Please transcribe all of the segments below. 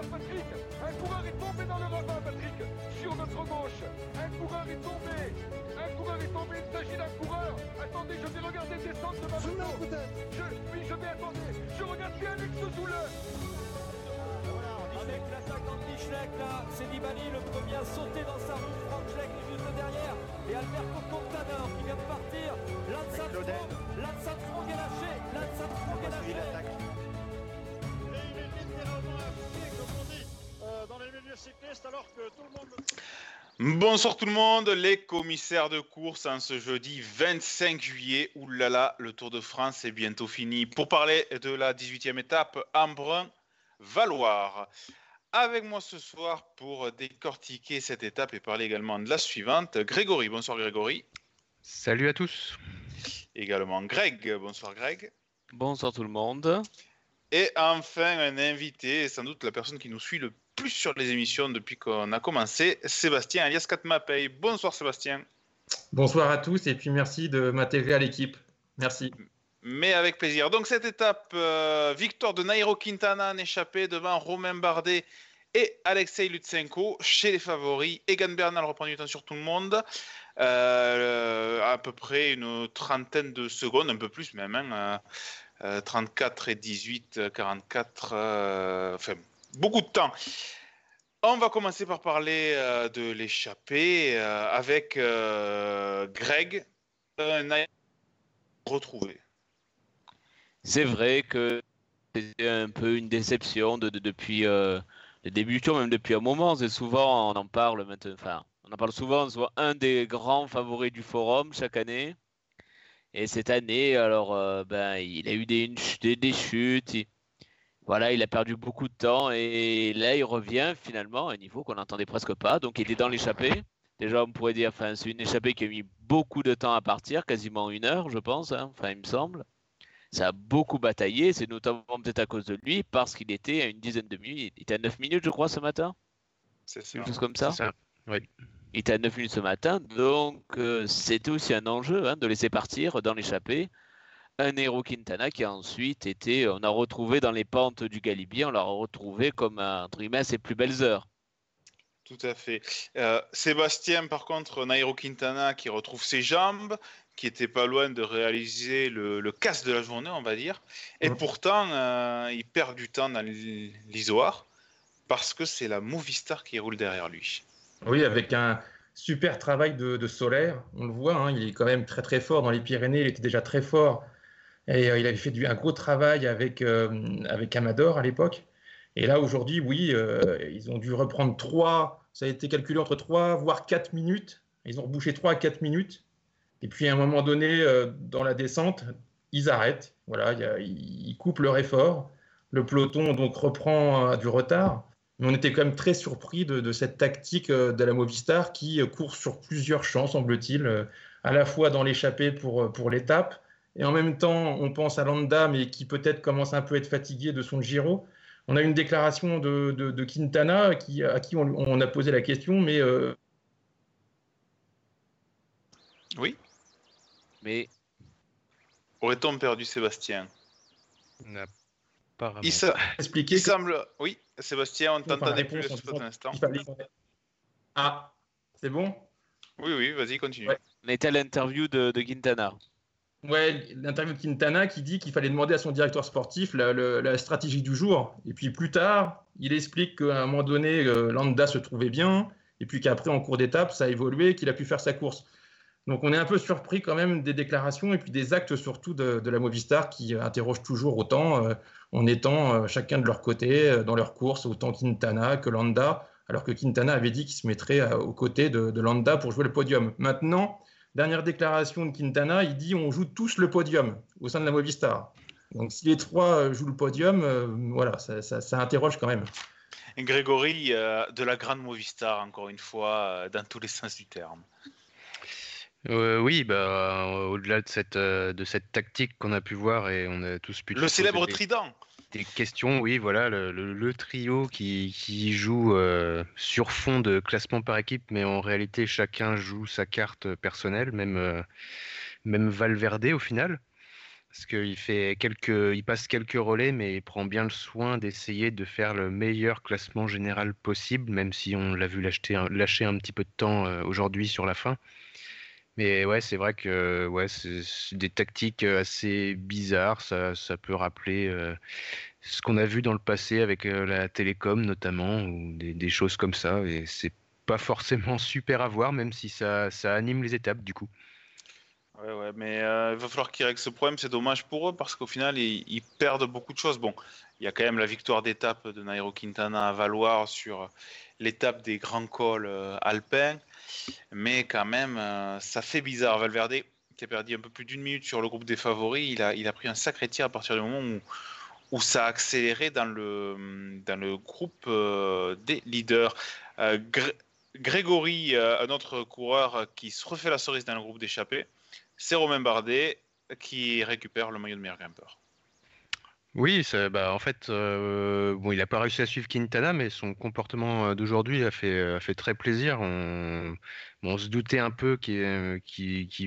coureur, Patrick Un coureur est tombé dans le ravin, Patrick Sur notre gauche Un coureur est tombé Un coureur est tombé, il s'agit d'un coureur Attendez, je vais regarder descendre de ma moto je, Oui, je vais attendre Je regarde bien Alex Zoule avec l'attaque d'Andy là, c'est Nibali le premier à sauter dans sa roue. Franck Schleck est juste derrière. Et Alberto Contador qui vient de partir. Lance Armstrong est lâché. Lance Armstrong est lâché. Dans les milieux cyclistes, alors que tout le monde. Bonsoir tout le monde, les commissaires de course en ce jeudi 25 juillet. Oulala, le Tour de France est bientôt fini. Pour parler de la 18e étape, Embrun, Valoir. Avec moi ce soir pour décortiquer cette étape et parler également de la suivante, Grégory. Bonsoir Grégory. Salut à tous. Également Greg. Bonsoir Greg. Bonsoir tout le monde. Et enfin un invité, sans doute la personne qui nous suit le plus sur les émissions depuis qu'on a commencé, Sébastien alias Katmapay. Bonsoir Sébastien. Bonsoir à tous et puis merci de m'intégrer à l'équipe. Merci mais avec plaisir. Donc cette étape, euh, victoire de Nairo Quintana en échappé devant Romain Bardet et Alexei Lutsenko chez les favoris. Egan Bernal reprend du temps sur tout le monde. Euh, à peu près une trentaine de secondes, un peu plus même. 34 hein, euh, et 18, 44, enfin beaucoup de temps. On va commencer par parler de l'échappée avec Greg, un retrouvé. C'est vrai que c'est un peu une déception de, depuis euh, le début du tour, même depuis un moment. C'est souvent, on en parle maintenant, enfin, on en parle souvent, soit un des grands favoris du forum chaque année. Et cette année, alors, euh, ben, il a eu des, des, chutes. voilà, il a perdu beaucoup de temps et là, il revient finalement à un niveau qu'on n'entendait presque pas. Donc, il est dans l'échappée. Déjà, on pourrait dire, enfin, c'est une échappée qui a mis beaucoup de temps à partir, quasiment une heure, je pense. Hein. enfin, il me semble ça a beaucoup bataillé. C'est notamment peut-être à cause de lui, parce qu'il était à une dizaine de minutes. Il était à 9 minutes, je crois, ce matin. C'est Quelque chose comme ça. ça. Oui. Il était à 9 minutes ce matin, donc euh, c'était aussi un enjeu hein, de laisser partir dans l'échappée un héros Quintana qui a ensuite été, on a retrouvé dans les pentes du Galibier, on l'a retrouvé comme entre guillemets ses plus belles heures. Tout à fait. Euh, Sébastien, par contre, Nairo Quintana qui retrouve ses jambes, qui était pas loin de réaliser le, le casse de la journée, on va dire. Et pourtant, euh, il perd du temps dans l'isoire parce que c'est la Movistar qui roule derrière lui. Oui, avec un super travail de, solaire. On le voit, hein, il est quand même très très fort dans les Pyrénées. Il était déjà très fort. Et euh, il avait fait un gros travail avec, euh, avec Amador à l'époque. Et là, aujourd'hui, oui, ils ont dû reprendre 3, ça a été calculé entre 3 voire 4 minutes. Ils ont rebouché 3 à 4 minutes. Et puis à un moment donné, euh, dans la descente, ils arrêtent. Voilà, ils coupent leur effort. Le peloton donc reprend du retard. Mais on était quand même très surpris de, cette tactique euh, de la Movistar qui euh, court sur plusieurs champs, semble-t-il, à la fois dans l'échappée pour, pour l'étape, et en même temps, on pense à Landa, mais qui peut-être commence un peu à être fatigué de son Giro. On a une déclaration de, de, Quintana qui, à qui on, a posé la question, mais... Oui mais. Aurait-on perdu Sébastien? Apparemment. Il, semble. Oui, Sébastien, on t'entendait plus à instant. Ah, c'est bon? Oui, oui, vas-y, continue. On était à l'interview de, Quintana. Ouais, l'interview de Quintana qui dit qu'il fallait demander à son directeur sportif la, stratégie du jour. Et puis plus tard, il explique qu'à un moment donné, euh, Landa se trouvait bien, et puis qu'après, en cours d'étape, ça a évolué, qu'il a pu faire sa course. Donc on est un peu surpris quand même des déclarations et puis des actes surtout de, la Movistar qui interrogent toujours autant euh, en étant euh, chacun de leur côté euh, dans leur course, autant Quintana que Landa, alors que Quintana avait dit qu'il se mettrait aux côtés de, de, Landa pour jouer le podium. Maintenant, dernière déclaration de Quintana, il dit on joue tous le podium au sein de la Movistar. Donc si les trois jouent le podium, voilà, ça, ça, interroge quand même. Grégory, de la grande Movistar, encore une fois, dans tous les sens du terme. Euh, oui, bah, au-delà de cette, euh, de cette tactique qu'on a pu voir et on a tous pu. Le célèbre trident Des questions, oui, voilà, le, trio qui, qui joue euh, sur fond de classement par équipe, mais en réalité, chacun joue sa carte personnelle, même, même Valverde au final. Parce qu'il fait quelques, il passe quelques relais, mais il prend bien le soin d'essayer de faire le meilleur classement général possible, même si on l'a vu lâcher un, lâcher un petit peu de temps aujourd'hui sur la fin. Mais ouais, c'est vrai que ouais, c'est des tactiques assez bizarres. Ça, ça peut rappeler ce qu'on a vu dans le passé avec la télécom notamment, ou des, choses comme ça. Et c'est pas forcément super à voir, même si ça, ça anime les étapes du coup. Ouais, ouais, mais il va falloir qu'ils règlent ce problème. C'est dommage pour eux parce qu'au final, ils, ils perdent beaucoup de choses. Bon, il y a quand même la victoire d'étape de Nairo Quintana à valoir sur l'étape des grands cols alpins. Mais quand même, euh, ça fait bizarre. Valverde, qui a perdu un peu plus d'une minute sur le groupe des favoris, il a, pris un sacré tir à partir du moment où, où ça a accéléré dans le, groupe euh, des leaders. Euh, Gr- Grégory, un autre coureur qui se refait la cerise dans le groupe d'échappée, c'est Romain Bardet qui récupère le maillot de meilleur grimpeur. Oui, bah, en fait, euh, bon, il n'a pas réussi à suivre Quintana, mais son comportement euh, d'aujourd'hui a fait, a fait très plaisir. On, se doutait un peu qu'il euh,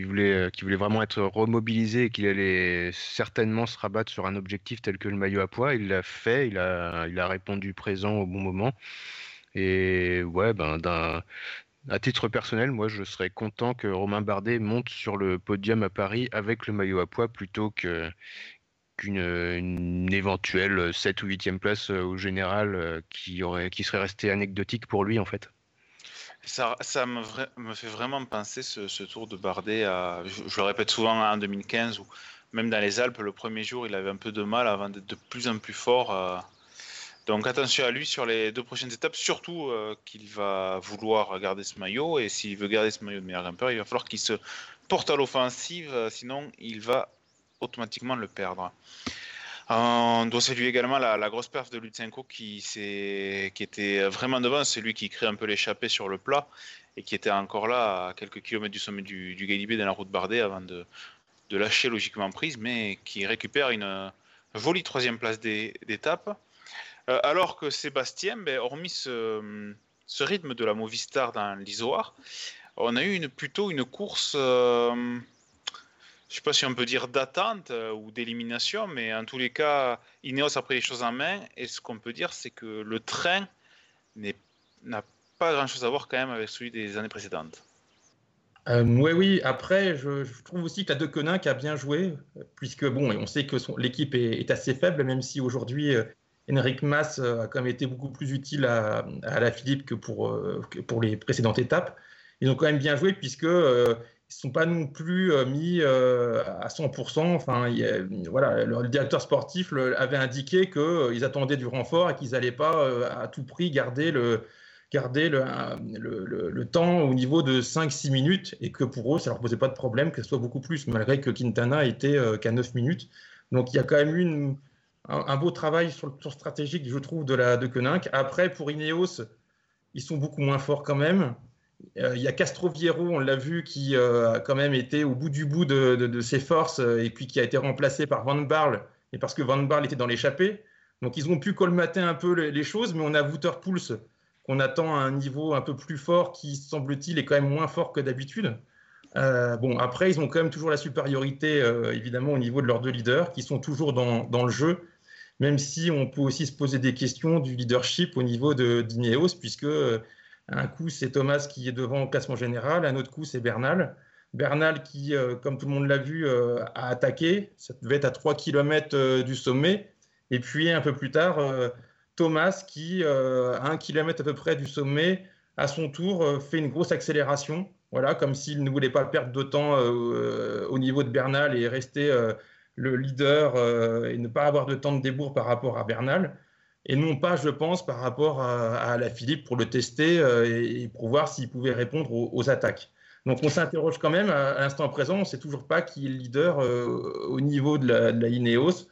voulait, euh, vraiment être remobilisé et qu'il allait certainement se rabattre sur un objectif tel que le maillot à poids. Il l'a fait, il a, répondu présent au bon moment. Et ouais, ben, à titre personnel, moi, je serais content que Romain Bardet monte sur le podium à Paris avec le maillot à poids plutôt que une éventuelle 7 ou 8e place euh, au général euh, qui, aurait, qui serait restée anecdotique pour lui en fait. Ça, ça me, fait vraiment penser ce, tour de Bardet à, je, le répète souvent en 2015 où même dans les Alpes, le premier jour, il avait un peu de mal avant d'être de plus en plus fort. euh. Donc attention à lui sur les deux prochaines étapes, surtout qu'il va vouloir garder ce maillot et s'il veut garder ce maillot de meilleur grimpeur, il va falloir qu'il se porte à l'offensive, sinon il va automatiquement le perdre. On doit saluer également la, grosse perf de Lutsenko qui, était vraiment devant, c'est lui qui crée un peu l'échappée sur le plat et qui était encore là à quelques kilomètres du sommet du, du dans la route Bardet avant de, lâcher logiquement prise, mais qui récupère une jolie troisième place d'é- d'étape. Euh, alors que Sébastien, ben, hormis ce, rythme de la Movistar dans l'Isoire, on a eu plutôt une course, euh, je ne sais pas si on peut dire d'attente euh, ou d'élimination, mais en tous les cas, Ineos a pris les choses en main. Et ce qu'on peut dire, c'est que le train n'a pas grand-chose à voir quand même avec celui des années précédentes. Euh, oui, oui. Après, je, trouve aussi que la De Koninck a bien joué, puisque bon, on sait que l'équipe est, assez faible, même si aujourd'hui euh, Henrik Mas euh, a quand même été beaucoup plus utile à, la Philippe que pour, les précédentes étapes. Ils ont quand même bien joué, puisque sont pas non plus euh, mis euh, à 100%. Enfin, voilà, le, directeur sportif le- avait indiqué qu'ils attendaient du renfort et qu'ils n'allaient pas euh, à tout prix garder le garder le, le, temps au niveau de 5-6 minutes et que pour eux, ça leur posait pas de problème que ce soit beaucoup plus, malgré que Quintana était euh, qu'à 9 minutes. Donc il y a quand même une- un, beau travail sur le tour stratégique, je trouve, de la de Koninck. Après, pour Ineos, ils sont beaucoup moins forts quand même. Euh, Il y a Castroviero, on l'a vu, qui euh, a quand même été au bout du bout de, ses forces euh, et puis qui a été remplacé par Van Barle, et parce que Van Barle était dans l'échappée. Donc ils ont pu colmater un peu les, choses, mais on a Wouter Pouls qu'on attend à un niveau un peu plus fort, qui semble-t-il est quand même moins fort que d'habitude. Bon, après, ils ont quand même toujours la supériorité, évidemment, au niveau de leurs deux leaders, qui sont toujours dans, le jeu, même si on peut aussi se poser des questions du leadership au niveau de d'Ineos, puisque un coup, c'est Thomas qui est devant au classement général, un autre coup, c'est Bernal. Bernal qui, euh, comme tout le monde l'a vu, euh, a attaqué, ça devait être à 3 km du sommet, et puis un peu plus tard, euh, Thomas qui, euh, à un kilomètre à peu près du sommet, à son tour, euh, fait une grosse accélération. Voilà, comme s'il ne voulait pas perdre de temps euh, au niveau de Bernal et rester euh, le leader euh, et ne pas avoir de temps de débours par rapport à Bernal. Et non pas, je pense, par rapport à, la Philippe pour le tester euh, et, pour voir s'il pouvait répondre aux, attaques. Donc on s'interroge quand même à, l'instant présent, on ne sait toujours pas qui est le leader euh, au niveau de la, de Ineos.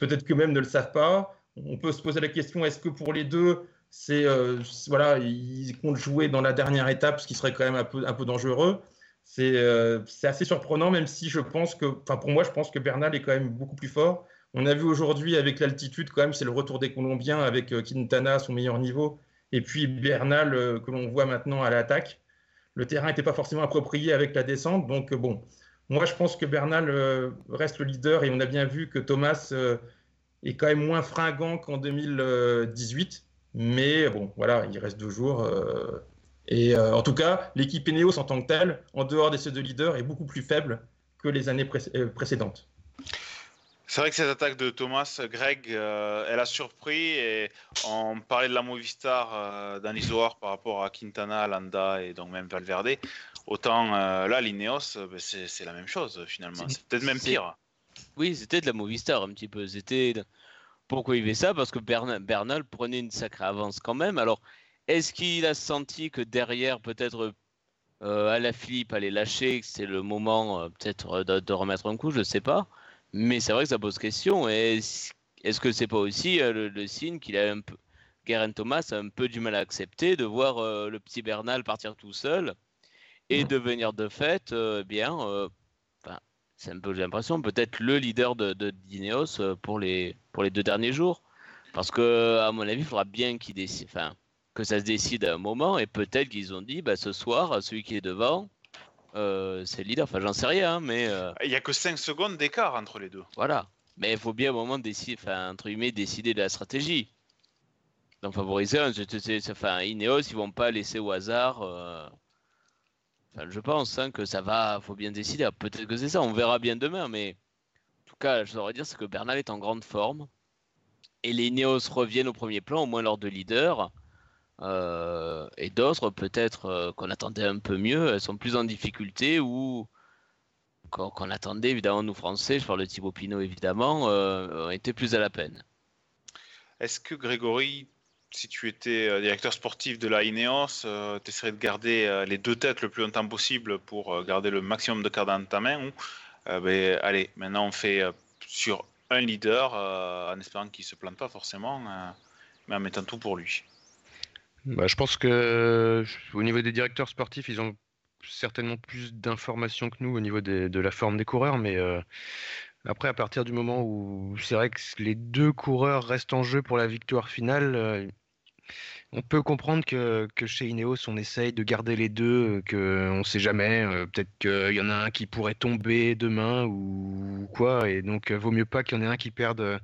Peut-être que même ne le savent pas. On peut se poser la question est-ce que pour les deux, c'est euh, voilà, ils comptent jouer dans la dernière étape, ce qui serait quand même un peu, un peu dangereux. C'est euh, c'est assez surprenant, même si je pense que, enfin pour moi, je pense que Bernal est quand même beaucoup plus fort. On a vu aujourd'hui avec l'altitude, quand même, c'est le retour des Colombiens avec euh, Quintana à son meilleur niveau, et puis Bernal euh, que l'on voit maintenant à l'attaque. Le terrain n'était pas forcément approprié avec la descente, donc euh, bon, Moi, je pense que Bernal reste le leader et on a bien vu que Thomas est quand même moins fringant qu'en 2018. Mais bon, voilà, il reste deux jours. et en tout cas, l'équipe Eneos en tant que telle, en dehors de ces deux leaders, est beaucoup plus faible que les années précédentes. C'est vrai que cette attaque de Thomas, Greg, euh, elle a surpris et on parlait de la Movistar euh, dans l'Isoar par rapport à Quintana, Landa et donc même Valverde. Autant euh, là, l'Ineos, ben, c'est la même chose finalement. C'est peut-être même pire. Oui, c'était de la Movistar un petit peu. C'était pourquoi il fait ça? Parce que Bernal, prenait une sacrée avance quand même. Alors, est-ce qu'il a senti que derrière, peut-être à la Philippe allait lâcher, que c'est le moment peut-être de, de, remettre un coup? Je ne sais pas. Mais c'est vrai que ça pose question. Est-ce que c'est pas aussi euh, le, signe qu'il a un peu. Garen Thomas a un peu du mal à accepter de voir euh, le petit Bernal partir tout seul et mmh. devenir de fait, euh, bien, c'est un peu j'ai l'impression, peut-être le leader de, de Dineos pour les, pour les deux derniers jours. Parce que, à mon avis, il faudra bien qu'il décide, que ça se décide à un moment et peut-être qu'ils ont dit, bah, ce soir, celui qui est devant, euh, c'est le leader. Enfin, j'en sais rien, mais. Euh, il n'y a que 5 secondes d'écart entre les deux. Voilà. Mais il faut bien au moment décider, enfin, entre guillemets, décider de la stratégie. Donc favoriser, enfin, Ineos, ils vont pas laisser au hasard. Euh, enfin, je pense hein, que ça va, faut bien décider. Peut-être que c'est ça, on verra bien demain, mais en tout cas, je voudrais dire, c'est que Bernal est en grande forme et les Ineos reviennent au premier plan, au moins lors de leader. Euh, et d'autres, peut-être euh, qu'on attendait un peu mieux, elles sont plus en difficulté ou qu'on attendait, évidemment, nous Français, je parle de Thibaut Pinot évidemment, euh, étaient plus à la peine. Est-ce que Grégory, si tu étais directeur sportif de la Ineos, tu essaierais de garder les deux têtes le plus longtemps possible pour garder le maximum de cartes dans ta main ou ben, allez, maintenant on fait sur un leader en espérant qu'il ne se plante pas forcément, mais en mettant tout pour lui? Bah, je pense que au niveau des directeurs sportifs, ils ont certainement plus d'informations que nous au niveau de la forme des coureurs, mais euh, après, à partir du moment où c'est vrai que les deux coureurs restent en jeu pour la victoire finale, euh, on peut comprendre que, chez Ineos, on essaye de garder les deux, qu'on ne sait jamais. Euh, peut-être qu'il y en a un qui pourrait tomber demain ou, quoi. Et donc, vaut mieux pas qu'il y en ait un qui perde,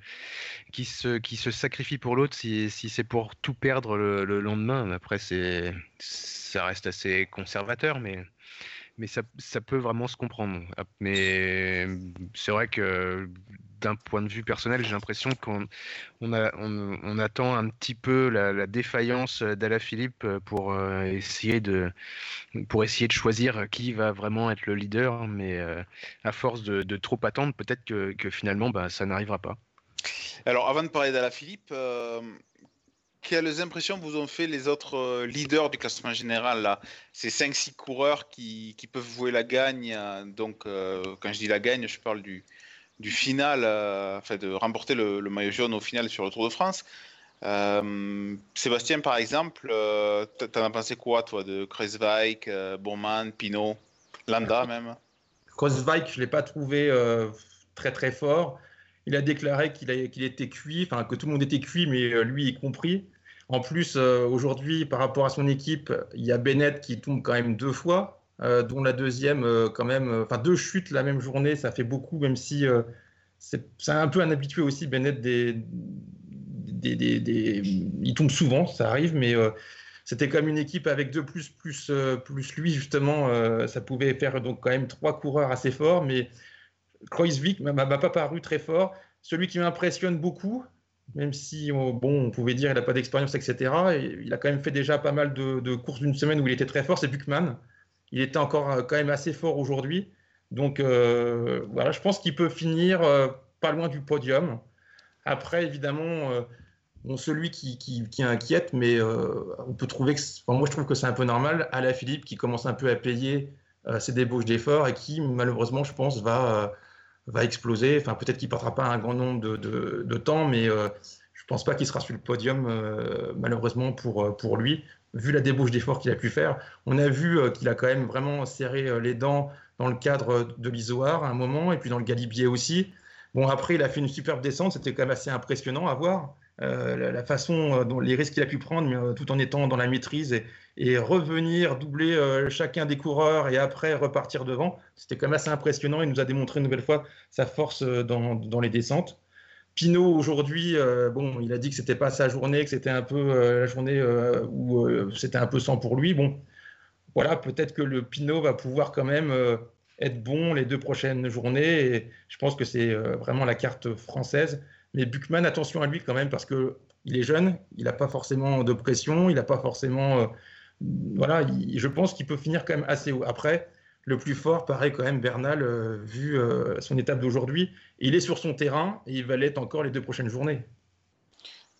qui se, sacrifie pour l'autre si, c'est pour tout perdre le, le lendemain. Après, ça reste assez conservateur, mais mais ça, ça, peut vraiment se comprendre. Mais c'est vrai que d'un point de vue personnel, j'ai l'impression qu'on on, on, attend un petit peu la, défaillance d'Alaphilippe pour euh, essayer de pour essayer de choisir qui va vraiment être le leader. Mais euh, à force de, trop attendre, peut-être que, finalement, bah, ça n'arrivera pas. Alors, avant de parler d'Alaphilippe, euh, quelles impressions vous ont fait les autres euh, leaders du classement général là? Ces 5-6 coureurs qui, peuvent jouer la gagne. Euh, donc, euh, quand je dis la gagne, je parle du, du final, enfin de remporter le, maillot jaune au final sur le Tour de France. Sébastien, par exemple, t'en as pensé quoi, toi, de Kreuzweig, Bowman, Pinot, Landa même? Kreuzweig, je ne l'ai pas trouvé très très fort. Il a déclaré qu'il était cuit, enfin que tout le monde était cuit, mais lui y compris. En plus, euh, aujourd'hui, par rapport à son équipe, il y a Bennett qui tombe quand même deux fois, euh, dont la deuxième, euh, quand même, enfin deux chutes la même journée, ça fait beaucoup, même si c'est un peu un habitué aussi, Bennett, des, il tombe souvent, ça arrive, mais c'était comme une équipe avec deux plus, plus, plus lui, justement, ça pouvait faire donc quand même trois coureurs assez forts, mais Kreuzvik m'a pas paru très fort. Celui qui m'impressionne beaucoup, même si bon, on pouvait dire qu'il n'a pas d'expérience, etc. il a quand même fait déjà pas mal de, courses d'une semaine où il était très fort, c'est Buchmann. Il était encore euh, quand même assez fort aujourd'hui. Donc euh, voilà, je pense qu'il peut finir euh, pas loin du podium. Après, évidemment, celui qui, qui, inquiète, mais on peut trouver que, moi je trouve que c'est un peu normal, Alain Philippe qui commence un peu à payer ses débauches d'efforts et qui malheureusement, je pense, va va exploser. Enfin, peut-être qu'il ne portera pas un grand nombre de, temps, mais je ne pense pas qu'il sera sur le podium, malheureusement pour, pour lui, vu la débauche d'efforts qu'il a pu faire. On a vu qu'il a quand même vraiment serré les dents dans le cadre de l'Isoar à un moment, et puis dans le Galibier aussi. Bon, après, il a fait une superbe descente, c'était quand même assez impressionnant à voir. la, façon dont les risques qu'il a pu prendre, tout en étant dans la maîtrise et, revenir doubler chacun des coureurs et après repartir devant, c'était quand même assez impressionnant. Il nous a démontré une nouvelle fois sa force dans les descentes. Pinot aujourd'hui, bon, il a dit que c'était pas sa journée, que c'était un peu la journée où c'était un peu sans pour lui. Bon, voilà, peut-être que le Pinot va pouvoir quand même être bon les deux prochaines journées. Et je pense que c'est euh, vraiment la carte française. Mais Buchmann, attention à lui quand même, parce qu'il est jeune, il n'a pas forcément de pression, il n'a pas forcément. Euh, voilà, je pense qu'il peut finir quand même assez haut. Après, le plus fort paraît quand même Bernal, euh, vu son étape d'aujourd'hui. Il est sur son terrain et il va l'être encore les deux prochaines journées.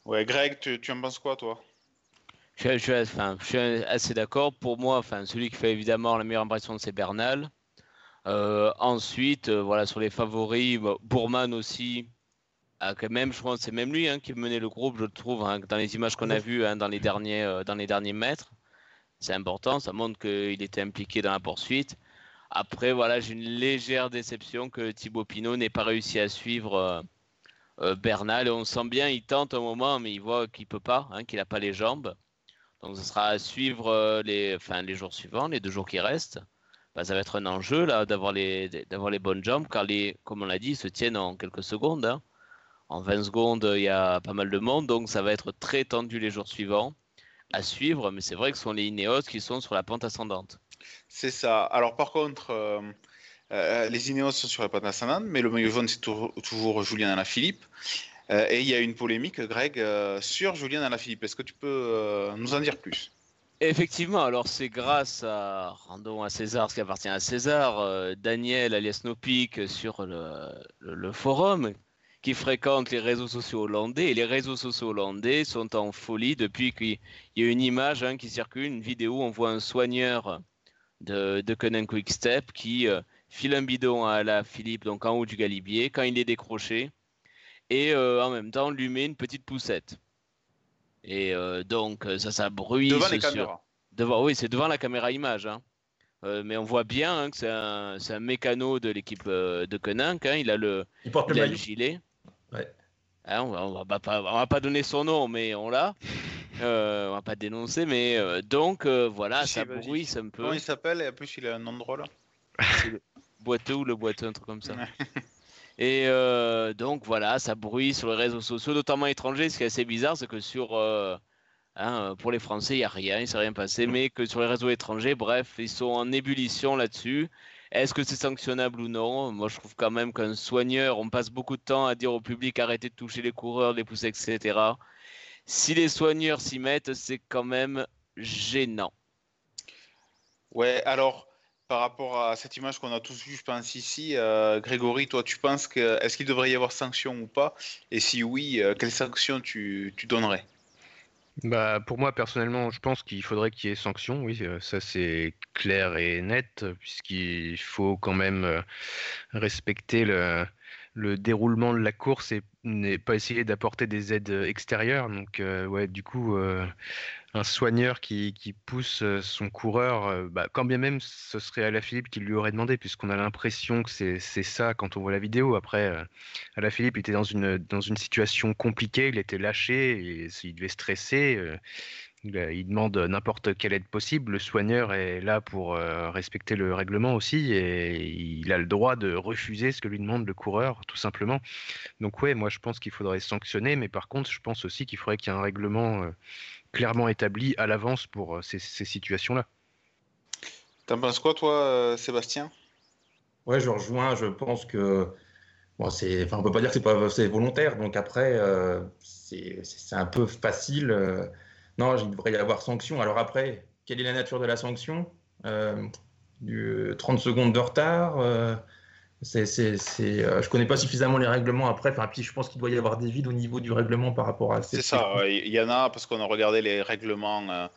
Ouais, Greg, tu, en penses quoi, toi? Je, suis assez d'accord. Pour moi, enfin, celui qui fait évidemment la meilleure impression, c'est Bernal. Euh, ensuite, euh, voilà, sur les favoris, bah, Bourman aussi, quand même, je pense c'est même lui hein, qui menait le groupe, je trouve, hein, dans les images qu'on a vues hein, dans, les derniers, euh, dans les derniers mètres. C'est important, ça montre qu'il était impliqué dans la poursuite. Après, voilà, j'ai une légère déception que Thibaut Pinot n'ait pas réussi à suivre Bernal. on sent bien, il tente un moment, mais il voit qu'il peut pas, qu'il n'a pas les jambes. Donc, ce sera à suivre les, enfin, les jours suivants, les deux jours qui restent. Bah, ça va être un enjeu là d'avoir les, d'avoir les bonnes jambes, car les, comme on l'a dit, se tiennent en quelques secondes. Hein. En 20 secondes, il y a pas mal de monde, donc ça va être très tendu les jours suivants à suivre, mais c'est vrai que ce sont les Ineos qui sont sur la pente ascendante. C'est ça. Alors par contre, euh, euh, les Ineos sont sur la pente ascendante, mais le maillot jaune, c'est toujours Julien Alaphilippe. Euh, et il y a une polémique, Greg, sur Julien Alaphilippe. Est-ce que tu peux nous en dire plus? Effectivement, alors c'est grâce à, rendons à César ce qui appartient à César, euh, Daniel alias Nopik sur le, forum qui fréquente les réseaux sociaux hollandais. Et les réseaux sociaux hollandais sont en folie depuis qu'il y a une image hein, qui circule, une vidéo on voit un soigneur de, de Quick Quickstep qui euh, file un bidon à la Philippe, donc en haut du galibier, quand il est décroché, et euh, en même temps lui met une petite poussette. Et euh, donc, ça, ça bruit. Devant les caméras. Devant, oui, c'est devant la caméra image. Hein. Euh, mais on voit bien hein, que c'est un, un, mécano de l'équipe euh, de Koninck. Hein. Il a le, il porte il le, a le gilet. Hein, on, va, on, va pas, on va pas donner son nom, mais on l'a. Euh, on va pas dénoncer, mais donc voilà, ça bruit un peu. Comment il s'appelle? Et en plus, il a un nom drôle. le boiteux ou le boiteux, un truc comme ça. Et euh, donc voilà, ça bruit sur les réseaux sociaux, notamment étrangers. Ce qui est assez bizarre, c'est que sur euh, hein, pour les Français, il n'y a rien, il ne s'est rien passé, mais que sur les réseaux étrangers, bref, ils sont en ébullition là-dessus. Est-ce que c'est sanctionnable ou non? Moi, je trouve quand même qu'un soigneur, on passe beaucoup de temps à dire au public arrêtez de toucher les coureurs, les pousser, etc. Si les soigneurs s'y mettent, c'est quand même gênant. Ouais, alors par rapport à cette image qu'on a tous vue, je pense ici, euh, Grégory, toi, tu penses que est-ce qu'il devrait y avoir sanction ou pas? Et si oui, euh, quelles sanctions tu, donnerais? Bah, pour moi, personnellement, je pense qu'il faudrait qu'il y ait sanction. Oui, euh, ça c'est clair et net, puisqu'il faut quand même respecter le, le déroulement de la course et n'est pas essayer d'apporter des aides extérieures. Donc, ouais, du coup, un soigneur qui, pousse euh, son coureur, euh, bah, quand bien même ce serait Alaphilippe qui lui aurait demandé, puisqu'on a l'impression que c'est ça quand on voit la vidéo. Après, euh, Alaphilippe était dans une, dans une situation compliquée, il était lâché, il devait stresser. il, demande n'importe quelle aide possible. Le soigneur est là pour respecter le règlement aussi, et il a le droit de refuser ce que lui demande le coureur, tout simplement. Donc ouais, moi je pense qu'il faudrait sanctionner, mais par contre, je pense aussi qu'il faudrait qu'il y ait un règlement clairement établi à l'avance pour euh, ces, situations-là. T'en penses quoi, toi, euh, Sébastien? Ouais, je rejoins. Je pense que bon, c'est, enfin, on peut pas dire que c'est pas c'est volontaire. Donc après, euh, c'est, un peu facile. non, il devrait y avoir sanction. Alors après, quelle est la nature de la sanction? Du 30 secondes de retard c'est, c'est, euh, je connais pas suffisamment les règlements après. Enfin, puis je pense qu'il doit y avoir des vides au niveau du règlement par rapport à. C'est ça. Il y en a parce qu'on a regardé les règlements euh,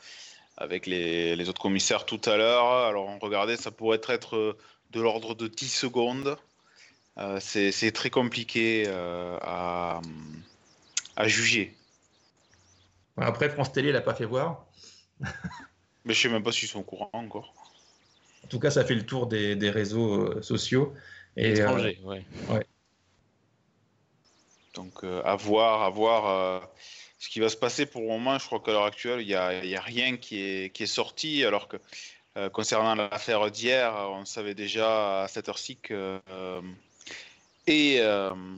avec les, les, autres commissaires tout à l'heure. Alors on regardait, ça pourrait être euh, de l'ordre de 10 secondes. c'est, très compliqué à, à, juger. Après, France Télé l'a pas fait voir. Mais je sais même pas s'ils sont au courant encore. En tout cas, ça fait le tour des, des réseaux sociaux. Et, Étranger, euh, ouais. Donc à voir, à voir ce qui va se passer pour le moment. Je crois qu'à l'heure actuelle, il n'y a, a, rien qui est, qui est sorti, alors que concernant l'affaire d'hier, on savait déjà à cette heure-ci que et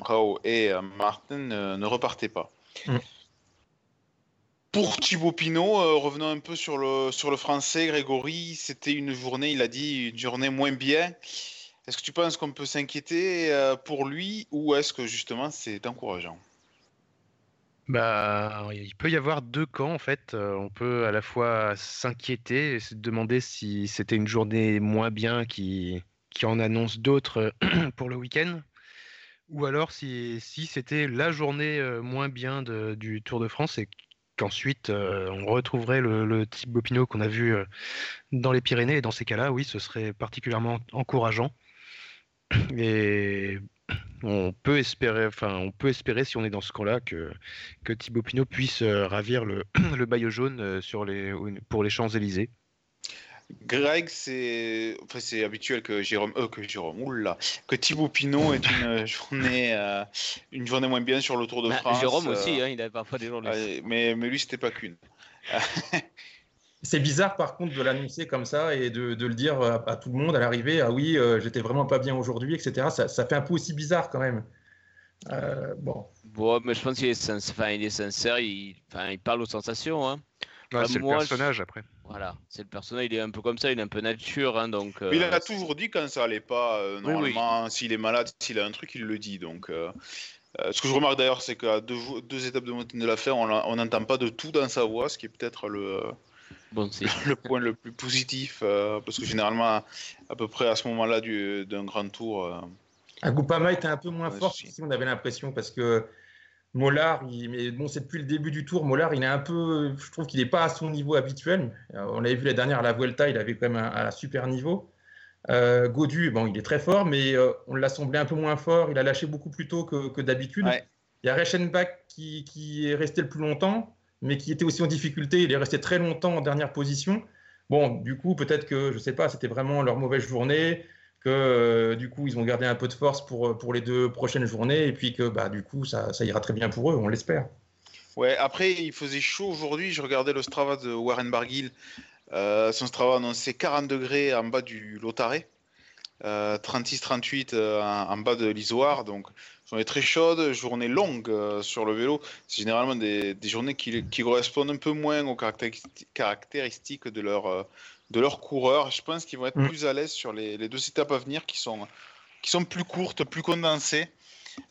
Rao et Martin ne repartaient pas. Mm. Pour Thibaut Pinot, euh, revenons un peu sur le, sur le français, Grégory, c'était une journée, il a dit, une journée moins bien. Est-ce que tu penses qu'on peut s'inquiéter euh, pour lui ou est-ce que justement c'est encourageant? Bah, il peut y avoir deux camps en fait. Euh, on peut à la fois s'inquiéter et se demander si c'était une journée moins bien qui, qui en annonce d'autres pour le week-end, ou alors si, si c'était la journée moins bien du Tour de France et qu'ensuite euh, on retrouverait le, type Bopino qu'on a vu euh, dans les Pyrénées. Et dans ces cas-là, oui, ce serait particulièrement encourageant. Et on peut espérer, enfin, on peut espérer si on est dans ce camp-là que, que Thibaut Pinot puisse euh, ravir le, le maillot jaune sur les, pour les Champs-Élysées. Greg, c'est enfin, c'est habituel que Jérôme, euh, que Jérôme, oula, que Thibaut Pinot ait une journée, euh, une journée moins bien sur le Tour de bah, France. Jérôme aussi, euh, hein, il a parfois des journées. mais, mais lui, c'était pas qu'une. c'est bizarre par contre de l'annoncer comme ça et de, de le dire à, tout le monde à l'arrivée. Ah oui, j'étais vraiment pas bien aujourd'hui, etc. Ça, ça, fait un peu aussi bizarre quand même. bon. Bon, mais je pense qu'il est, sincère, il, est sincère, il, il parle aux sensations. Hein. c'est le personnage après. Voilà, c'est le personnage, il est un peu comme ça, il est un peu nature. Hein, donc, il a euh, toujours dit quand ça allait pas, euh, normalement, s'il est malade, s'il a un truc, il le dit. Donc, euh, ce que je remarque d'ailleurs, c'est qu'à deux, deux, étapes de montagne de l'affaire, on n'entend pas de tout dans sa voix, ce qui est peut-être le, bon, le point le plus positif, parce que généralement, à peu près à ce moment-là d'un grand tour. Agoupama était un peu moins fort, si on avait l'impression, parce que Mollard, mais bon, c'est depuis le début du tour. Mollard, il est un peu, je trouve qu'il n'est pas à son niveau habituel. Euh, on l'avait vu la dernière à la Vuelta, il avait quand même un, super niveau. Euh, Godu, bon, il est très fort, mais euh, on l'a semblé un peu moins fort. Il a lâché beaucoup plus tôt que, d'habitude. Il y a Reichenbach qui, qui, est resté le plus longtemps, mais qui était aussi en difficulté. Il est resté très longtemps en dernière position. Bon, du coup, peut-être que, je ne sais pas, c'était vraiment leur mauvaise journée que euh, du coup ils ont gardé un peu de force pour, euh, pour les deux prochaines journées et puis que bah, du coup ça, ira très bien pour eux, on l'espère. Ouais, après il faisait chaud aujourd'hui, je regardais le Strava de Warren Barguil, euh, son Strava annonçait 40 degrés en bas du Lotaré, 36-38 en, bas de l'Isoire, donc journée très chaude, journée longue sur le vélo, c'est généralement des, des journées qui, qui, correspondent un peu moins aux caractéristiques de leur de leurs coureurs. Je pense qu'ils vont être mm. plus à l'aise sur les, deux étapes à venir qui sont, qui sont plus courtes, plus condensées.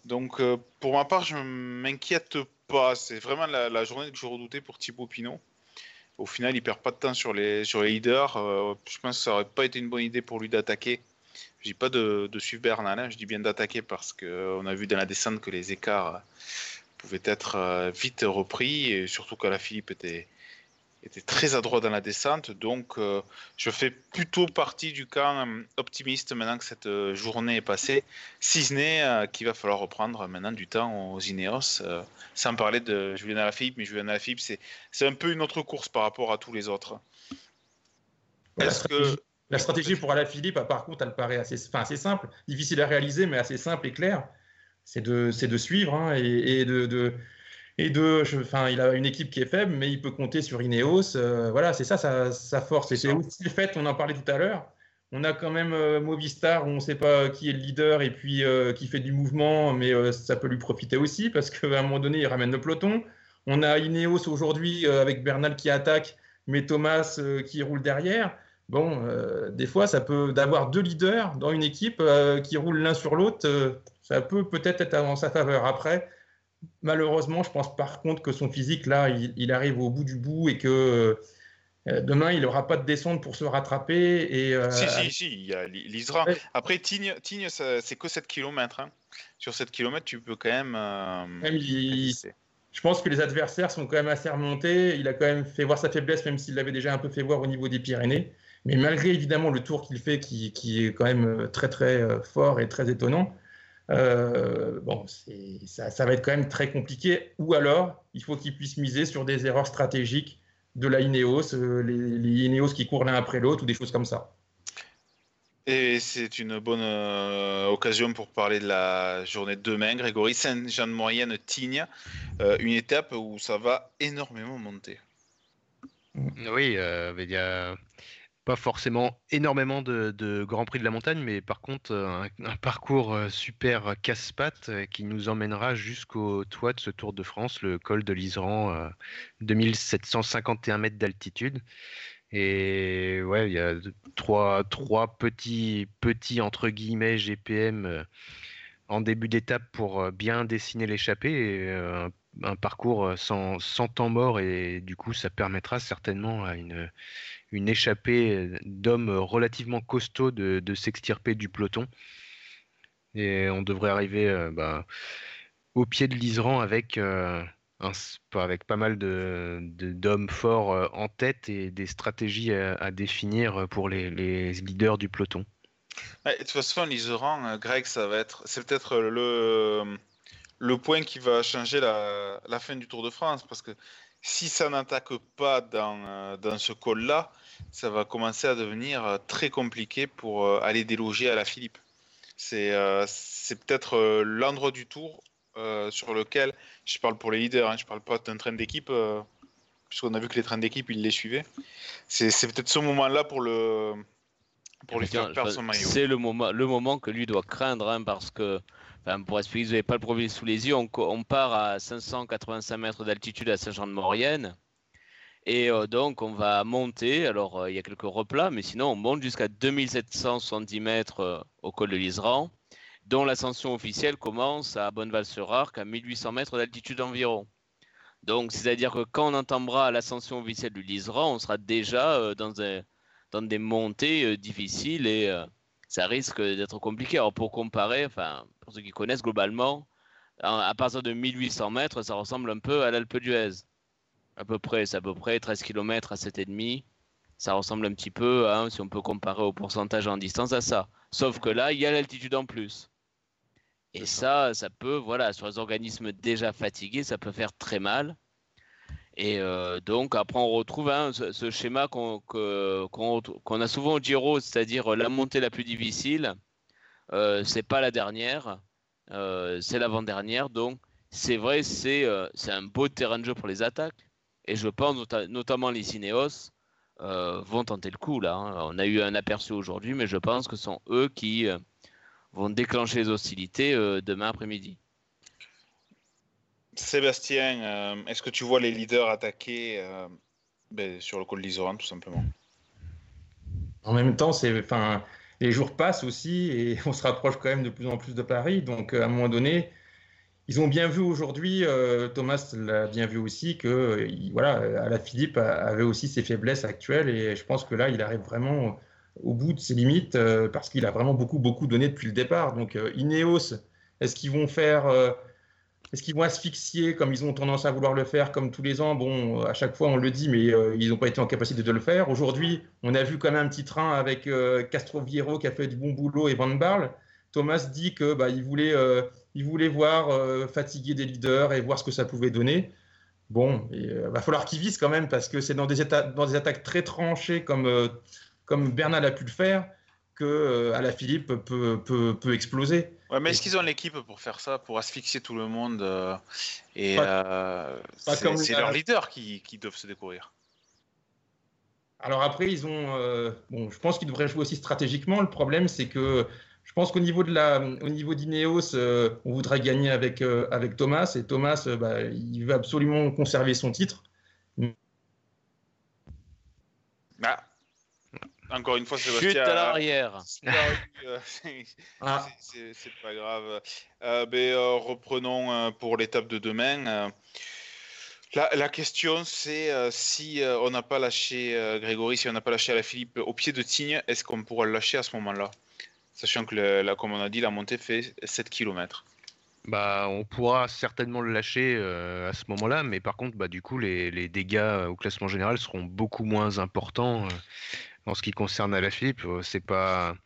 Donc, euh, pour ma part, je ne m'inquiète pas. C'est vraiment la, journée que je redoutais pour Thibaut Pinot. Au final, il perd pas de temps sur les, sur les leaders. Euh, je pense que ça aurait pas été une bonne idée pour lui d'attaquer. Je dis pas de, suivre Bernal, hein. je dis bien d'attaquer parce qu'on a vu dans la descente que les écarts pouvaient être euh, vite repris et surtout que la Philippe était, très adroit dans la descente. Donc, euh, je fais plutôt partie du camp euh, optimiste maintenant que cette euh, journée est passée. Si ce n'est qu'il va falloir reprendre maintenant du temps aux Ineos, sans parler de Julien Alaphilippe. Mais Julien Alaphilippe, c'est, c'est un peu une autre course par rapport à tous les autres. Stratégie, que... la stratégie pour Alaphilippe, par contre, elle paraît assez, enfin, assez simple, difficile à réaliser, mais assez simple et claire. C'est de, suivre hein, et, de, de et deux, enfin, il a une équipe qui est faible, mais il peut compter sur Ineos. Euh, voilà, c'est ça sa, force. Et c'est aussi le fait, on en parlait tout à l'heure, on a quand même euh, Movistar où on ne sait pas qui est le leader et puis euh, qui fait du mouvement, mais ça peut lui profiter aussi parce qu'à un moment donné, il ramène le peloton. On a Ineos aujourd'hui avec Bernal qui attaque, mais Thomas qui roule derrière. Bon, des fois, ça peut d'avoir deux leaders dans une équipe qui roulent l'un sur l'autre, ça peut peut-être être en sa faveur. Après, malheureusement, je pense par contre que son physique, là, il, arrive au bout du bout et que euh, demain, il n'aura pas de descente pour se rattraper. Et, euh, si, si, si, il, y a, lisera. Après, Tignes, Tignes c'est que 7 km. Hein. Sur 7 km, tu peux quand même. Euh, je pense que les adversaires sont quand même assez remontés. Il a quand même fait voir sa faiblesse, même s'il l'avait déjà un peu fait voir au niveau des Pyrénées. Mais malgré évidemment le tour qu'il fait, qui, qui, est quand même très très fort et très étonnant, euh, bon, ça, ça, va être quand même très compliqué. Ou alors, il faut qu'ils puissent miser sur des erreurs stratégiques de la Ineos, euh, les, Ineos qui courent l'un après l'autre ou des choses comme ça. Et c'est une bonne euh, occasion pour parler de la journée de demain. Grégory, Saint-Jean-de-Maurienne, Tignes, euh, une étape où ça va énormément monter. Oui, euh, il y a pas forcément énormément de, de Grand Prix de la montagne, mais par contre un, un parcours super casse-pattes qui nous emmènera jusqu'au toit de ce Tour de France, le col de l'Iseran, 2751 mètres d'altitude. Et ouais, il y a trois, trois petits, petits entre guillemets GPM euh, en début d'étape pour euh, bien dessiner l'échappée. euh, un, parcours sans, sans, temps mort et du coup ça permettra certainement à une, une échappée d'hommes relativement costauds de, s'extirper du peloton. Et on devrait arriver bah, au pied de l'Iseran avec avec pas mal d'hommes forts euh, en tête et des stratégies à, définir pour les, leaders du peloton. de toute façon, l'Iseran, euh, Greg, être, c'est peut-être le, le point qui va changer la, la, fin du Tour de France parce que si ça n'attaque pas dans, euh, dans ce col-là, ça va commencer à devenir très compliqué pour aller déloger à la Philippe. C'est, peut-être l'endroit du Tour euh, sur lequel, je parle pour les leaders, hein, je parle pas d'un train d'équipe, euh, puisqu'on a vu que les trains d'équipe, ils les suivaient. C'est, peut-être ce moment-là pour le pour lui faire perdre son maillot. C'est le moment, le moment que lui doit craindre, hein, parce que, pour expliquer, vous n'avez pas le problème sous les yeux, on, part à 585 mètres d'altitude à Saint-Jean-de-Maurienne. Et euh, donc, on va monter. Alors, il y a quelques replats, mais sinon, on monte jusqu'à 2770 mètres au col de l'Iseran dont l'ascension officielle commence à Bonneval-sur-Arc à 1800 mètres d'altitude environ. Donc, c'est-à-dire que quand on entendra l'ascension officielle du Liseran, on sera déjà euh, dans, dans, des montées euh, difficiles et euh, ça risque d'être compliqué. Alors, pour comparer, enfin, pour ceux qui connaissent globalement, à, partir de 1800 mètres, ça ressemble un peu à l'Alpe d'Huez. À peu près, c'est à peu près 13 km à 7,5. Ça ressemble un petit peu, hein, si on peut comparer au pourcentage en distance, à ça. Sauf que là, il y a l'altitude en plus. Et ça, ça peut, voilà, sur les organismes déjà fatigués, ça peut faire très mal. Et euh, donc, après, on retrouve hein, ce, schéma qu'on a souvent au Giro, c'est-à-dire la montée la plus difficile. Euh, c'est pas la dernière, euh, c'est l'avant-dernière. Donc, c'est vrai, c'est euh, un beau terrain de jeu pour les attaques. Et je pense notamment les Ineos vont tenter le coup là. Hein. On a eu un aperçu aujourd'hui, mais je pense que ce sont eux qui vont déclencher les hostilités euh, demain après-midi. Sébastien, euh, est-ce que tu vois les leaders attaquer euh, ben, sur le col d'Isoran, tout simplement? En même temps, c'est, enfin, les jours passent aussi et on se rapproche quand même de plus en plus de Paris. Donc, à un moment donné, ils ont bien vu aujourd'hui, Thomas l'a bien vu aussi, que voilà, la Philippe avait aussi ses faiblesses actuelles et je pense que là, il arrive vraiment au bout de ses limites euh, parce qu'il a vraiment beaucoup, beaucoup donné depuis le départ. Donc, euh, Ineos, est-ce qu'ils vont faire. Euh, est-ce qu'ils vont asphyxier comme ils ont tendance à vouloir le faire comme tous les ans? Bon, à chaque fois on le dit, mais ils n'ont pas été en capacité de le faire. Aujourd'hui, on a vu quand même un petit train avec Castro Viero qui a fait du bon boulot et Van Barle. Thomas dit que bah, il voulait, il voulait voir fatiguer des leaders et voir ce que ça pouvait donner. Bon, il va falloir qu'ils visent quand même parce que c'est dans des, dans des attaques très tranchées comme comme Bernal a pu le faire, que euh, à la Philippe peut, peut, peut exploser. Ouais, mais est-ce qu'ils ont l'équipe pour faire ça, pour asphyxier tout le monde euh, Et euh, c'est leurs leaders qui, qui, doivent se découvrir. Alors après, ils ont. bon, je pense qu'ils devraient jouer aussi stratégiquement. Le problème, c'est que je pense qu'au niveau de la, au niveau d'Ineos, on voudrait gagner avec avec Thomas et Thomas, bah, il veut absolument conserver son titre. Bah, encore une fois, Sébastien. Chute à l'arrière. Ah. C'est pas grave. Euh, euh, reprenons euh, pour l'étape de demain. La, la, question, c'est si on n'a pas lâché Grégory, si on n'a pas lâché à la Philippe au pied de Tignes, est-ce qu'on pourra le lâcher à ce moment-là? Sachant que, là, comme on a dit, la montée fait 7 km. Bah, on pourra certainement le lâcher à ce moment-là, mais par contre, bah, du coup, les, les, dégâts au classement général seront beaucoup moins importants en ce qui concerne Alaphilippe, euh, c'est pas,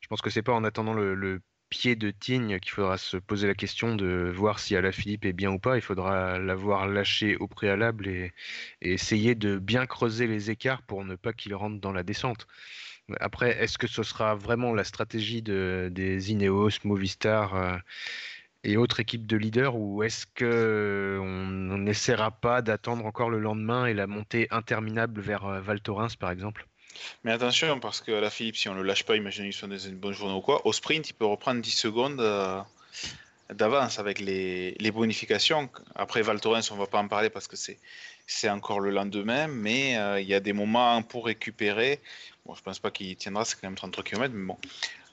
je pense que c'est pas en attendant le, pied de Tignes qu'il faudra se poser la question de voir si Alaphilippe est bien ou pas. Il faudra l'avoir lâché au préalable et, essayer de bien creuser les écarts pour ne pas qu'il rentre dans la descente. Après, est-ce que ce sera vraiment la stratégie de, des Ineos, Movistar euh, et autres équipes de leaders ou est-ce qu'on n'essaiera pas d'attendre encore le lendemain et la montée interminable vers euh, Val Thorens par exemple? Mais attention, parce que la Philippe, si on le lâche pas, imaginez qu'il soit dans une bonne journée ou quoi, au sprint, il peut reprendre 10 secondes euh, d'avance avec les, les, bonifications. Après Val Thorens, on va pas en parler parce que c'est c'est encore le lendemain, mais il y a des moments pour récupérer. Bon, je pense pas qu'il tiendra, c'est quand même 33 km, mais bon.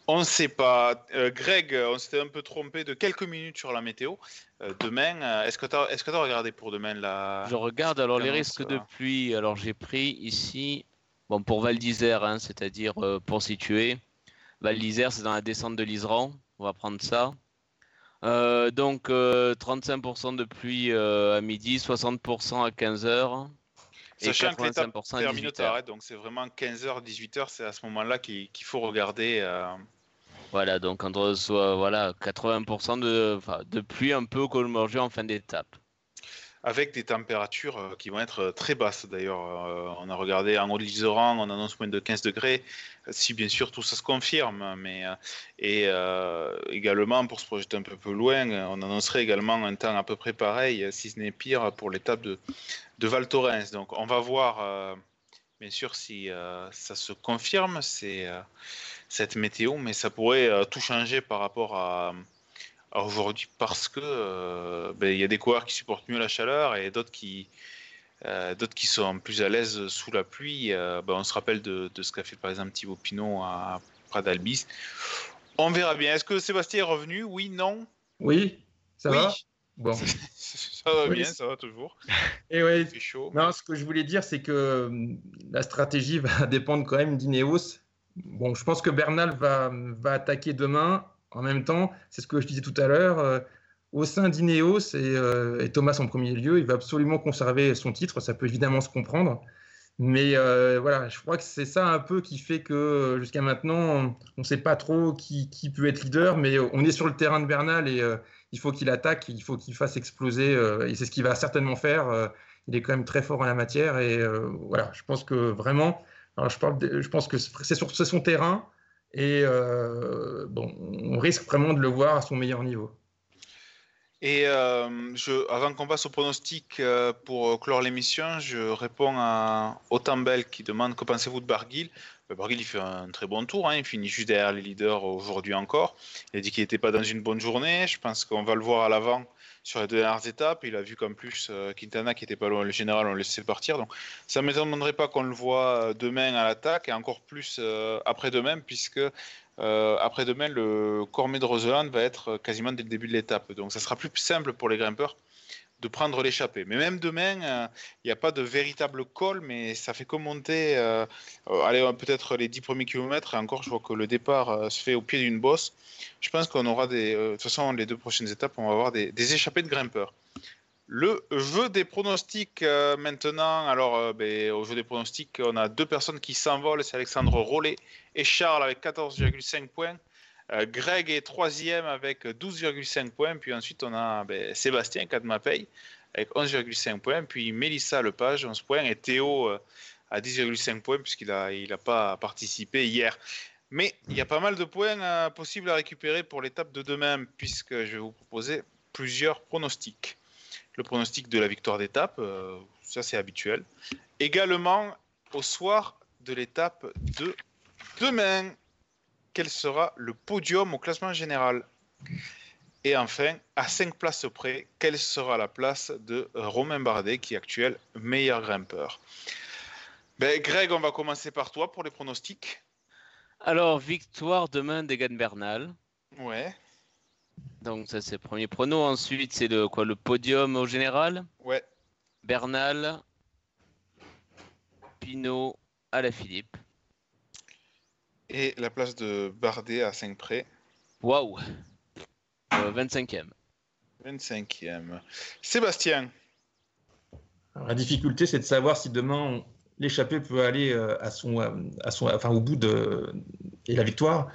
On ne sait pas. Euh, Greg, on s'était un peu trompé de quelques minutes sur la météo. Euh, demain, euh, est-ce que tu as, est as, regardé pour demain la... Je regarde alors les risques de pluie. Alors j'ai pris ici, bon pour Val d'Isère, hein, c'est-à-dire pour situer. Val d'Isère, c'est dans la descente de l'Iseran. On va prendre ça. donc 35% de pluie à midi, 60% à 15h. Sachant que l'étape termine tard, donc c'est vraiment 15h, 18h, c'est à ce moment-là qu'il faut regarder. Euh... Voilà, donc entre soit voilà 80% de, de pluie un peu colmorgée en fin d'étape. Avec des températures euh, qui vont être euh, très basses d'ailleurs. Euh, on a regardé en haut de l'Iseran, on annonce moins de 15 degrés, si bien sûr tout ça se confirme. Mais, et également, pour se projeter un peu plus loin, on annoncerait également un temps à peu près pareil, si ce n'est pire, pour l'étape de, de Val Thorens. Donc on va voir bien sûr si ça se confirme, cette météo, mais ça pourrait tout changer par rapport à, aujourd'hui parce que ben, il y a des coureurs qui supportent mieux la chaleur et d'autres qui d'autres qui sont plus à l'aise sous la pluie. Ben, on se rappelle de, ce qu'a fait par exemple Thibaut Pinot à Pradalbis. On verra bien. Est-ce que Sébastien est revenu? Oui, non? Oui, ça va? Bon. ça va bien, ça va toujours. Et ouais, chaud. Non, ce que je voulais dire, c'est que la stratégie va dépendre quand même d'Ineos. Bon, je pense que Bernal va, va attaquer demain. En même temps, c'est ce que je disais tout à l'heure. Euh, au sein d'Ineos et, euh, et, Thomas en premier lieu, il va absolument conserver son titre. Ça peut évidemment se comprendre. Mais euh, voilà, je crois que c'est ça un peu qui fait que jusqu'à maintenant, on ne sait pas trop qui, qui, peut être leader, mais on est sur le terrain de Bernal et il faut qu'il attaque, il faut qu'il fasse exploser, et c'est ce qu'il va certainement faire. Il est quand même très fort en la matière, et voilà, je pense que vraiment, alors je, parle je pense que c'est sur son terrain, et bon, on risque vraiment de le voir à son meilleur niveau. Et je, avant qu'on passe au pronostic pour clore l'émission, je réponds à Otambel qui demande que pensez-vous de Barguil? Barguil il fait un très bon tour, hein. il finit juste derrière les leaders aujourd'hui encore. Il a dit qu'il n'était pas dans une bonne journée. Je pense qu'on va le voir à l'avant sur les dernières étapes. Il a vu qu'en plus euh, Quintana, qui était pas loin, le général, on le laissait partir. Donc ça ne m'étonnerait pas qu'on le voit euh, demain à l'attaque et encore plus euh, après-demain, puisque après-demain, le Cormet de Roseland va être quasiment dès le début de l'étape. Donc ça sera plus simple pour les grimpeurs de prendre l'échappée. Mais même demain, euh, il n'y a pas de véritable col, mais ça fait que monter, euh, euh, allez, peut-être les 10 premiers kilomètres, et encore, je vois que le départ se fait au pied d'une bosse. Je pense qu'on aura des. de toute façon, les deux prochaines étapes, on va avoir des, échappées de grimpeurs. Le jeu des pronostics maintenant. Alors, ben, au jeu des pronostics, on a deux personnes qui s'envolent c'est Alexandre Rollet et Charles avec 14,5 points. Euh, Greg est troisième avec 12,5 points. Puis ensuite, on a ben, Sébastien, Cadmapeil, avec 11,5 points. Puis Mélissa Lepage, 11 points. Et Théo euh, à 10,5 points, puisqu'il n'a il pas participé hier. Mais il y a pas mal de points euh, possibles à récupérer pour l'étape de demain, puisque je vais vous proposer plusieurs pronostics. Le pronostic de la victoire d'étape, ça c'est habituel. Également au soir de l'étape de demain quel sera le podium au classement général Et enfin, à 5 places près, quelle sera la place de Romain Bardet, qui est actuel meilleur grimpeur? Ben, Greg, on va commencer par toi pour les pronostics. Alors, victoire demain d'Egan Bernal. Ouais. Donc, ça, c'est le premier prono. Ensuite, c'est le, quoi, le podium au général? Ouais. Bernal, Pinot, Philippe. Et la place de Bardet à 5 près. Waouh 25e. 25e. Sébastien. la difficulté, c'est de savoir si demain l'échappée peut aller euh, à son, euh, à son, enfin, au bout de et la victoire.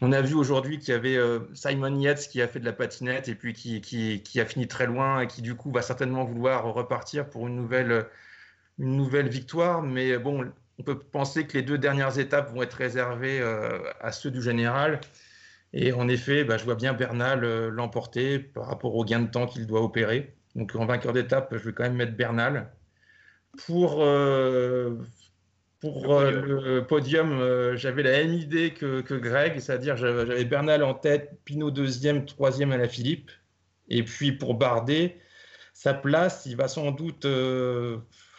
On a vu aujourd'hui qu'il y avait euh, Simon Yates qui a fait de la patinette et puis qui, qui, qui, a fini très loin et qui du coup va certainement vouloir repartir pour une nouvelle, une nouvelle victoire. Mais bon, on peut penser que les deux dernières étapes vont être réservées à ceux du général. Et en effet, bah, je vois bien Bernal l'emporter par rapport au gain de temps qu'il doit opérer. Donc en vainqueur d'étape, je vais quand même mettre Bernal. Pour, pour le podium, j'avais la même idée que, que Greg, c'est-à-dire j'avais Bernal en tête, Pinot deuxième, troisième à la Philippe. Et puis pour Bardet, sa place, il va sans doute euh,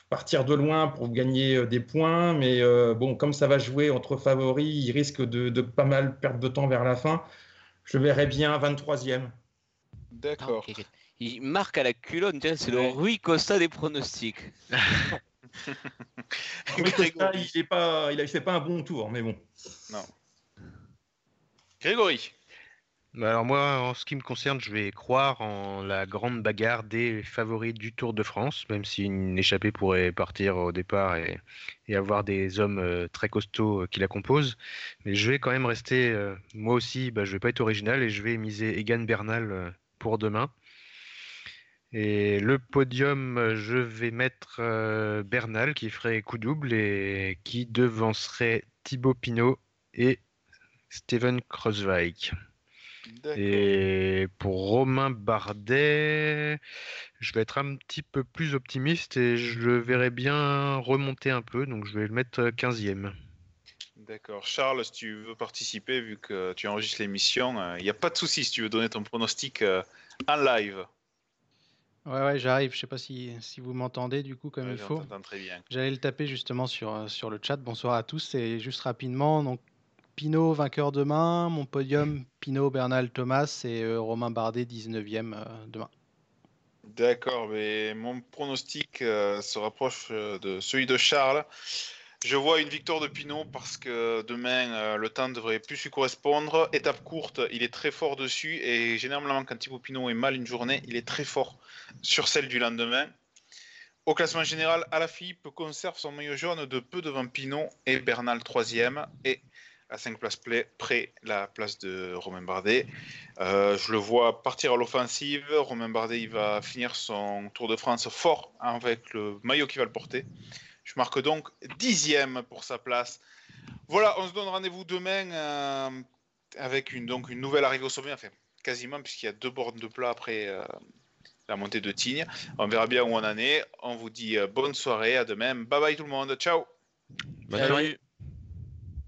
partir de loin pour gagner euh, des points, mais euh, bon, comme ça va jouer entre favoris, il risque de, pas mal perdre de temps vers la fin. Je verrais bien 23e. D'accord. Ah, il marque à la culotte, c'est le Rui Costa des pronostics. Costa, il ne fait pas un bon tour, mais bon. Non. Grégory. Bah, alors moi, en ce qui me concerne, je vais croire en la grande bagarre des favoris du Tour de France, même si une échappée pourrait partir au départ et, avoir des hommes euh, très costauds euh, qui la composent. Mais je vais quand même rester, euh, moi aussi, bah, je vais pas être original et je vais miser Egan Bernal pour demain. Et le podium, je vais mettre Bernal qui ferait coup double et qui devancerait Thibaut Pinot et Steven Kreuzweig. Et pour Romain Bardet, je vais être un petit peu plus optimiste et je le verrai bien remonter un peu, donc je vais le mettre 15e. D'accord. Charles, si tu veux participer, vu que tu enregistres l'émission, il euh, n'y a pas de souci si tu veux donner ton pronostic euh, en live. Ouais, ouais, j'arrive. Je sais pas si, si vous m'entendez du coup comme il faut. Très bien. J'allais le taper justement sur, euh, sur le chat. Bonsoir à tous. Et juste rapidement, donc Pinot vainqueur demain, mon podium Pinot, Bernal, Thomas et euh, Romain Bardet 19e euh, demain. D'accord, mais mon pronostic euh, se rapproche de celui de Charles. Je vois une victoire de Pinot parce que demain, le temps devrait plus lui correspondre. Étape courte, il est très fort dessus. Et généralement, quand Thibaut Pinot est mal une journée, il est très fort sur celle du lendemain. Au classement général, Alaphilippe conserve son maillot jaune de peu devant Pinot et Bernal 3e. Et à 5 places près la place de Romain Bardet. Euh, je le vois partir à l'offensive. Romain Bardet il va finir son Tour de France fort avec le maillot qui va le porter. Je marque donc dixième pour sa place. Voilà, on se donne rendez-vous demain euh, avec une, donc une nouvelle arrivée au sommet, enfin quasiment, puisqu'il y a deux bornes de plat après euh, la montée de Tignes. On verra bien où on en est. On vous dit bonne soirée, à demain. Bye bye tout le monde, ciao. Bonne soirée.